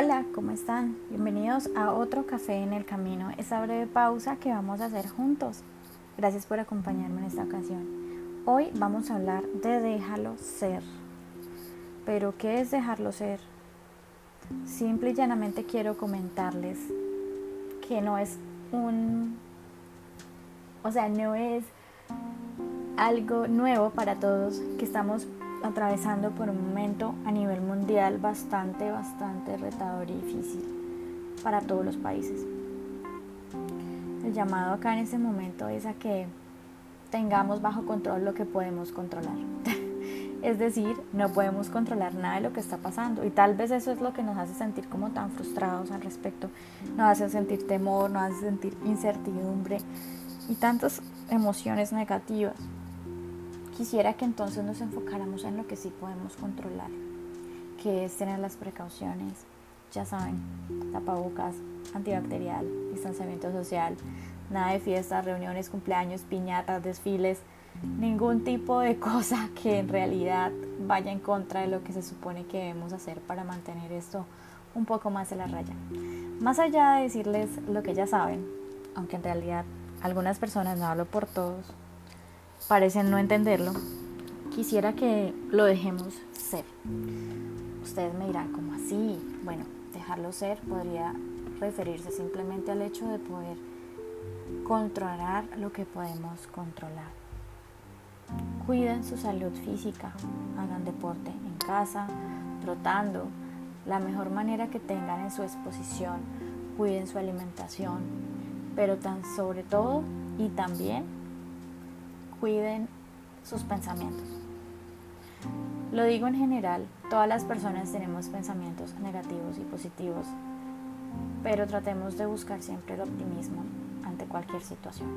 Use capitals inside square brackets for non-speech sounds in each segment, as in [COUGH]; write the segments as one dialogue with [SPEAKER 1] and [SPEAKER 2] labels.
[SPEAKER 1] Hola, ¿cómo están? Bienvenidos a otro café en el camino, esa breve pausa que vamos a hacer juntos. Gracias por acompañarme en esta ocasión. Hoy vamos a hablar de déjalo ser. Pero, ¿qué es dejarlo ser? Simple y llanamente quiero comentarles que no es un... O sea, no es algo nuevo para todos, que estamos atravesando por un momento a nivel mundial bastante, bastante retador y difícil para todos los países. El llamado acá en ese momento es a que tengamos bajo control lo que podemos controlar. [LAUGHS] es decir, no podemos controlar nada de lo que está pasando y tal vez eso es lo que nos hace sentir como tan frustrados al respecto. Nos hace sentir temor, nos hace sentir incertidumbre y tantas emociones negativas. Quisiera que entonces nos enfocáramos en lo que sí podemos controlar, que es tener las precauciones, ya saben, tapabocas, antibacterial, distanciamiento social, nada de fiestas, reuniones, cumpleaños, piñatas, desfiles, ningún tipo de [LAUGHS] cosa que en realidad vaya en contra de lo que se supone que debemos hacer para mantener esto un poco más en la raya. Más allá de decirles lo que ya saben, aunque en realidad algunas personas, no hablo por todos, parecen no entenderlo, quisiera que lo dejemos ser. Ustedes me dirán, ¿cómo así? Bueno, dejarlo ser podría referirse simplemente al hecho de poder controlar lo que podemos controlar. Cuiden su salud física, hagan deporte en casa, trotando, la mejor manera que tengan en su exposición, cuiden su alimentación, pero tan sobre todo y también cuiden sus pensamientos. Lo digo en general, todas las personas tenemos pensamientos negativos y positivos, pero tratemos de buscar siempre el optimismo ante cualquier situación.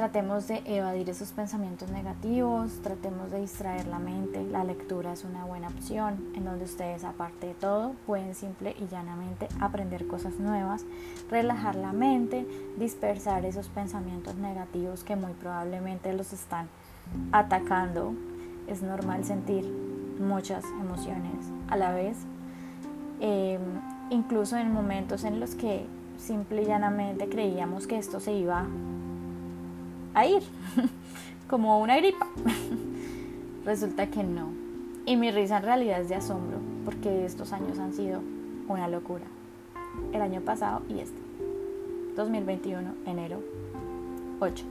[SPEAKER 1] Tratemos de evadir esos pensamientos negativos, tratemos de distraer la mente. La lectura es una buena opción en donde ustedes, aparte de todo, pueden simple y llanamente aprender cosas nuevas, relajar la mente, dispersar esos pensamientos negativos que muy probablemente los están atacando. Es normal sentir muchas emociones a la vez, em, incluso en momentos en los que simple y llanamente creíamos que esto se iba a ir, [LAUGHS] como una gripa. [LAUGHS] Resulta que no. Y mi risa en realidad es de asombro, porque estos años han sido una locura. El año pasado y este. 2021, enero 8.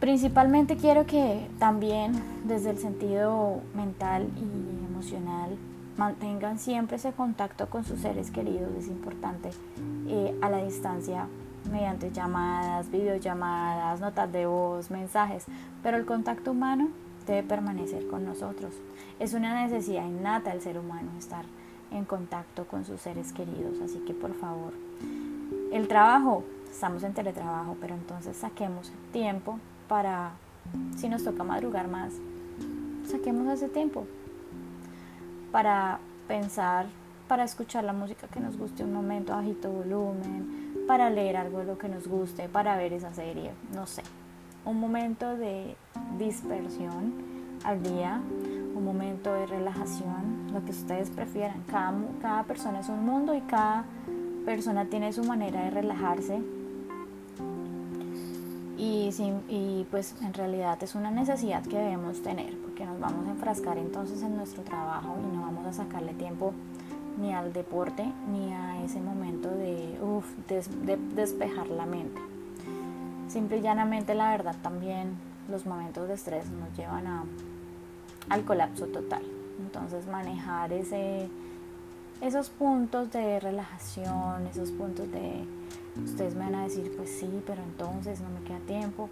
[SPEAKER 1] Principalmente quiero que también desde el sentido mental y emocional mantengan siempre ese contacto con sus seres queridos, es importante eh, a la distancia mediante llamadas, videollamadas, notas de voz, mensajes, pero el contacto humano debe permanecer con nosotros. Es una necesidad innata del ser humano estar en contacto con sus seres queridos, así que por favor, el trabajo, estamos en teletrabajo, pero entonces saquemos tiempo para, si nos toca madrugar más, saquemos ese tiempo para pensar, para escuchar la música que nos guste un momento bajito volumen, para leer algo de lo que nos guste, para ver esa serie, no sé. Un momento de dispersión al día, un momento de relajación, lo que ustedes prefieran. Cada, cada persona es un mundo y cada persona tiene su manera de relajarse. Y, y pues en realidad es una necesidad que debemos tener, porque nos vamos a enfrascar entonces en nuestro trabajo y no vamos a sacarle tiempo ni al deporte, ni a ese momento de, despejar la mente. Simple y llanamente la verdad también los momentos de estrés nos llevan a, al colapso total. Entonces manejar ese, esos puntos de relajación, esos puntos de, ustedes me van a decir, pues sí, pero entonces no me queda tiempo.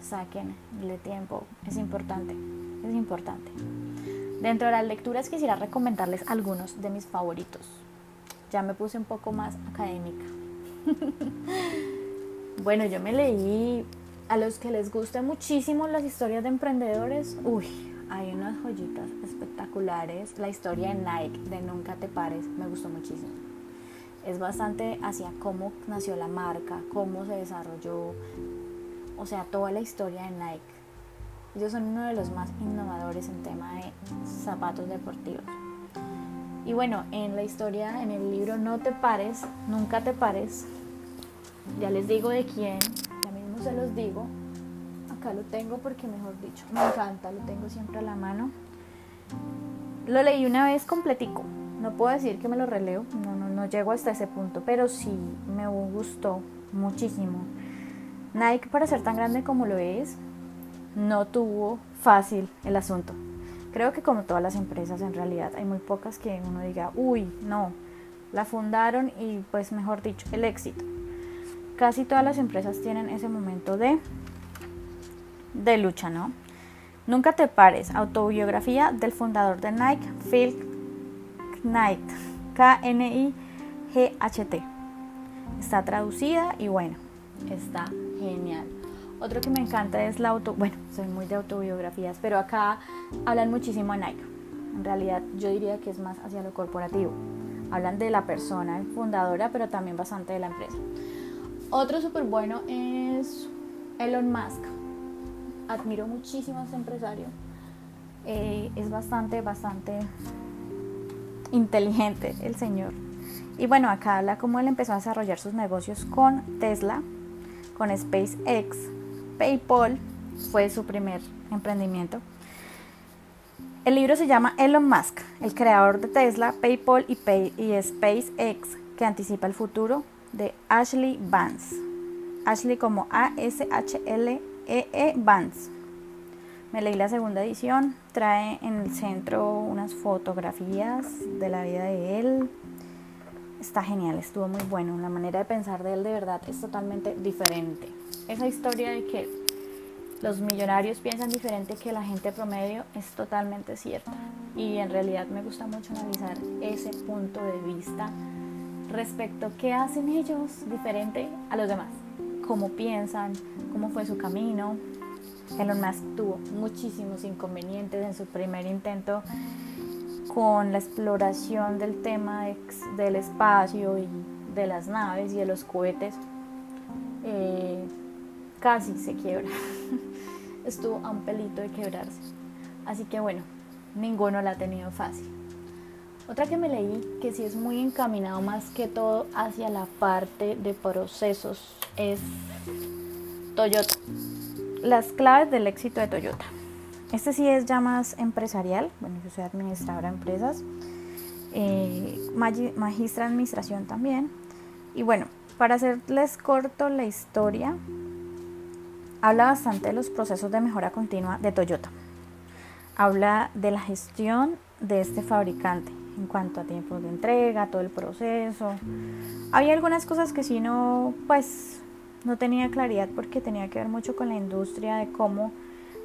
[SPEAKER 1] Saquenle tiempo, es importante, es importante. Dentro de las lecturas quisiera recomendarles algunos de mis favoritos. Ya me puse un poco más académica. [LAUGHS] bueno, yo me leí a los que les guste muchísimo las historias de emprendedores. Uy, hay unas joyitas espectaculares. La historia de Nike, de Nunca te pares, me gustó muchísimo. Es bastante hacia cómo nació la marca, cómo se desarrolló, o sea, toda la historia de Nike ellos son uno de los más innovadores en tema de zapatos deportivos. Y bueno, en la historia, en el libro No te pares, nunca te pares, ya les digo de quién, ya mismo se los digo. Acá lo tengo porque, mejor dicho, me encanta, lo tengo siempre a la mano. Lo leí una vez completico. No puedo decir que me lo releo, no, no, no llego hasta ese punto, pero sí me gustó muchísimo. Nike, para ser tan grande como lo es, no tuvo fácil el asunto. Creo que como todas las empresas en realidad hay muy pocas que uno diga, uy, no, la fundaron y pues mejor dicho, el éxito. Casi todas las empresas tienen ese momento de, de lucha, ¿no? Nunca te pares, autobiografía del fundador de Nike, Phil Knight, K-N-I-G-H-T. Está traducida y bueno, está genial. Otro que me encanta es la auto, bueno, soy muy de autobiografías, pero acá hablan muchísimo de Nike. En realidad yo diría que es más hacia lo corporativo. Hablan de la persona fundadora, pero también bastante de la empresa. Otro súper bueno es Elon Musk. Admiro muchísimo a este empresario. Eh, es bastante, bastante inteligente el señor. Y bueno, acá habla cómo él empezó a desarrollar sus negocios con Tesla, con SpaceX, PayPal fue su primer emprendimiento. El libro se llama Elon Musk, el creador de Tesla, PayPal y, SpaceX, que anticipa el futuro, de Ashley Vance. Ashley como A-S-H-L-E-E -E Vance. Me leí la segunda edición, trae en el centro unas fotografías de la vida de él. Está genial, estuvo muy bueno. La manera de pensar de él de verdad es totalmente diferente esa historia de que los millonarios piensan diferente que la gente promedio es totalmente cierta. Y en realidad me gusta mucho analizar ese punto de vista respecto a qué hacen ellos diferente a los demás. Cómo piensan, cómo fue su camino. Elon Musk tuvo muchísimos inconvenientes en su primer intento con la exploración del tema del espacio y de las naves y de los cohetes. Eh, casi se quiebra. [LAUGHS] Estuvo a un pelito de quebrarse. Así que bueno, ninguno la ha tenido fácil. Otra que me leí, que sí es muy encaminado más que todo hacia la parte de procesos, es Toyota. Las claves del éxito de Toyota. Este sí es ya más empresarial. Bueno, yo soy administradora de empresas, eh, magistra administración también. Y bueno, para hacerles corto la historia, Habla bastante de los procesos de mejora continua de Toyota. Habla de la gestión de este fabricante en cuanto a tiempos de entrega, todo el proceso. Había algunas cosas que sí no, pues, no tenía claridad porque tenía que ver mucho con la industria de cómo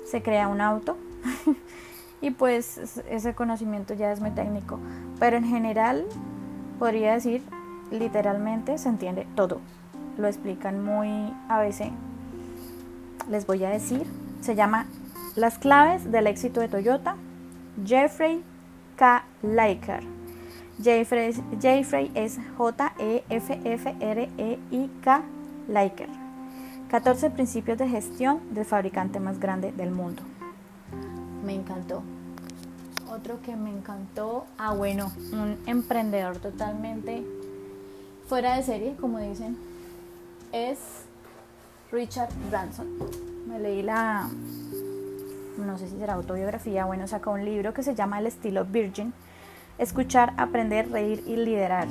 [SPEAKER 1] se crea un auto. [LAUGHS] y pues ese conocimiento ya es muy técnico. Pero en general, podría decir, literalmente se entiende todo. Lo explican muy a veces les voy a decir. Se llama Las claves del éxito de Toyota. Jeffrey K. Leiker. Jeffrey, es J-E-F-F-R-E-I-K. Leiker. 14 principios de gestión del fabricante más grande del mundo. Me encantó. Otro que me encantó, ah bueno, un emprendedor totalmente fuera de serie, como dicen, es Richard Branson. Me leí la, no sé si será autobiografía, bueno, sacó un libro que se llama El estilo Virgin, escuchar, aprender, reír y liderar.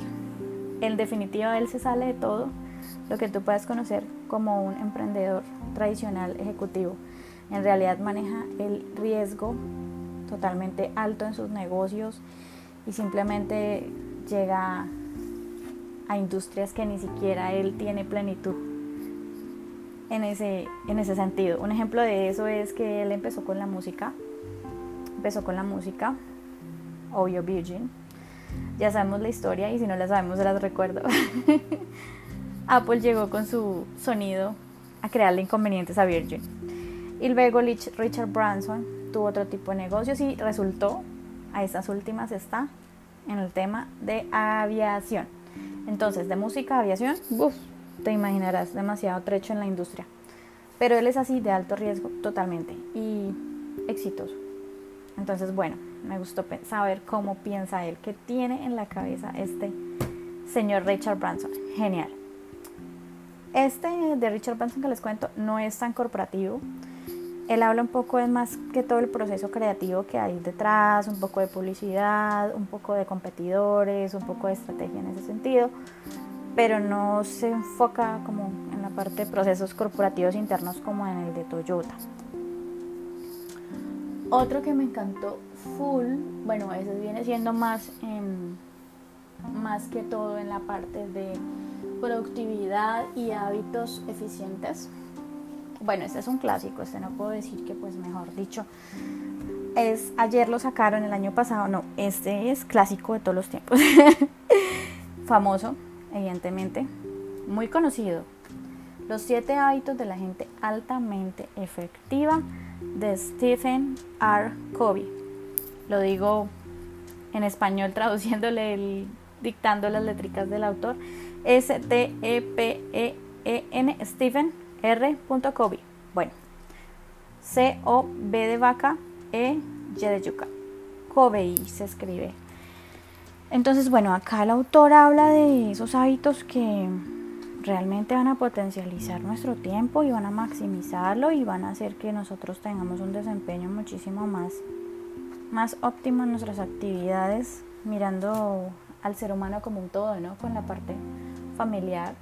[SPEAKER 1] En definitiva, él se sale de todo lo que tú puedes conocer como un emprendedor tradicional ejecutivo. En realidad maneja el riesgo totalmente alto en sus negocios y simplemente llega a industrias que ni siquiera él tiene plenitud en ese, en ese sentido. Un ejemplo de eso es que él empezó con la música, empezó con la música, obvio Virgin. Ya sabemos la historia y si no la sabemos se las recuerdo. [LAUGHS] Apple llegó con su sonido a crearle inconvenientes a Virgin. Y luego Richard Branson tuvo otro tipo de negocios y resultó, a estas últimas está, en el tema de aviación. Entonces, de música a aviación, uff, te imaginarás demasiado trecho en la industria. Pero él es así de alto riesgo totalmente y exitoso. Entonces, bueno, me gustó saber cómo piensa él, qué tiene en la cabeza este señor Richard Branson. Genial. Este de Richard Branson que les cuento no es tan corporativo. Él habla un poco es más que todo el proceso creativo que hay detrás, un poco de publicidad, un poco de competidores, un poco de estrategia en ese sentido, pero no se enfoca como en la parte de procesos corporativos internos como en el de Toyota. Otro que me encantó full, bueno, ese viene siendo más, más que todo en la parte de productividad y hábitos eficientes. Bueno, este es un clásico, este no puedo decir que pues mejor dicho. Es ayer lo sacaron el año pasado, no, este es clásico de todos los tiempos. [LAUGHS] Famoso, evidentemente, muy conocido. Los siete hábitos de la gente altamente efectiva de Stephen R. Covey. Lo digo en español [LAUGHS] traduciéndole el, dictando las letricas del autor. S-T-E-P-E-E-N Stephen R. Covey. Bueno, C-O-B de vaca, E, Y de yuca. Covey se escribe. Entonces, bueno, acá el autor habla de esos hábitos que realmente van a potencializar nuestro tiempo y van a maximizarlo y van a hacer que nosotros tengamos un desempeño muchísimo más, más óptimo en nuestras actividades, mirando al ser humano como un todo, ¿no? Con la parte familiar,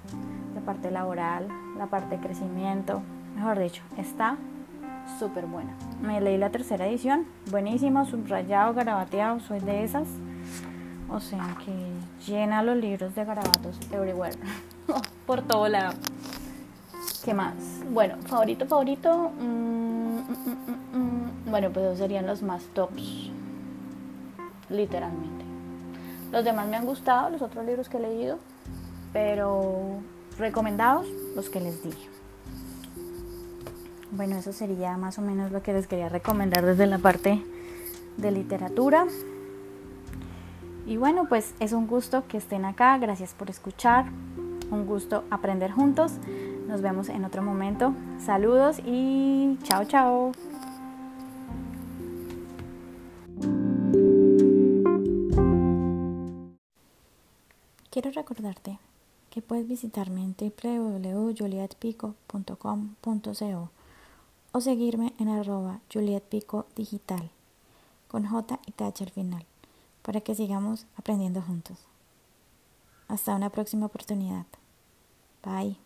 [SPEAKER 1] la parte laboral, la parte de crecimiento, mejor dicho, está súper buena. Me leí la tercera edición, buenísimo, subrayado, garabateado, soy de esas. O sea que llena los libros de garabatos everywhere. [LAUGHS] por todo lado. ¿Qué más? Bueno, favorito, favorito. Mm, mm, mm, bueno, pues serían los más tops. Literalmente. Los demás me han gustado, los otros libros que he leído. Pero recomendados los que les dije. Bueno, eso sería más o menos lo que les quería recomendar desde la parte de literatura. Y bueno, pues es un gusto que estén acá. Gracias por escuchar. Un gusto aprender juntos. Nos vemos en otro momento. Saludos y chao, chao. Quiero recordarte que puedes visitarme en www.julietpico.com.co o seguirme en arroba julietpico digital con J y TH al final para que sigamos aprendiendo juntos. Hasta una próxima oportunidad. Bye.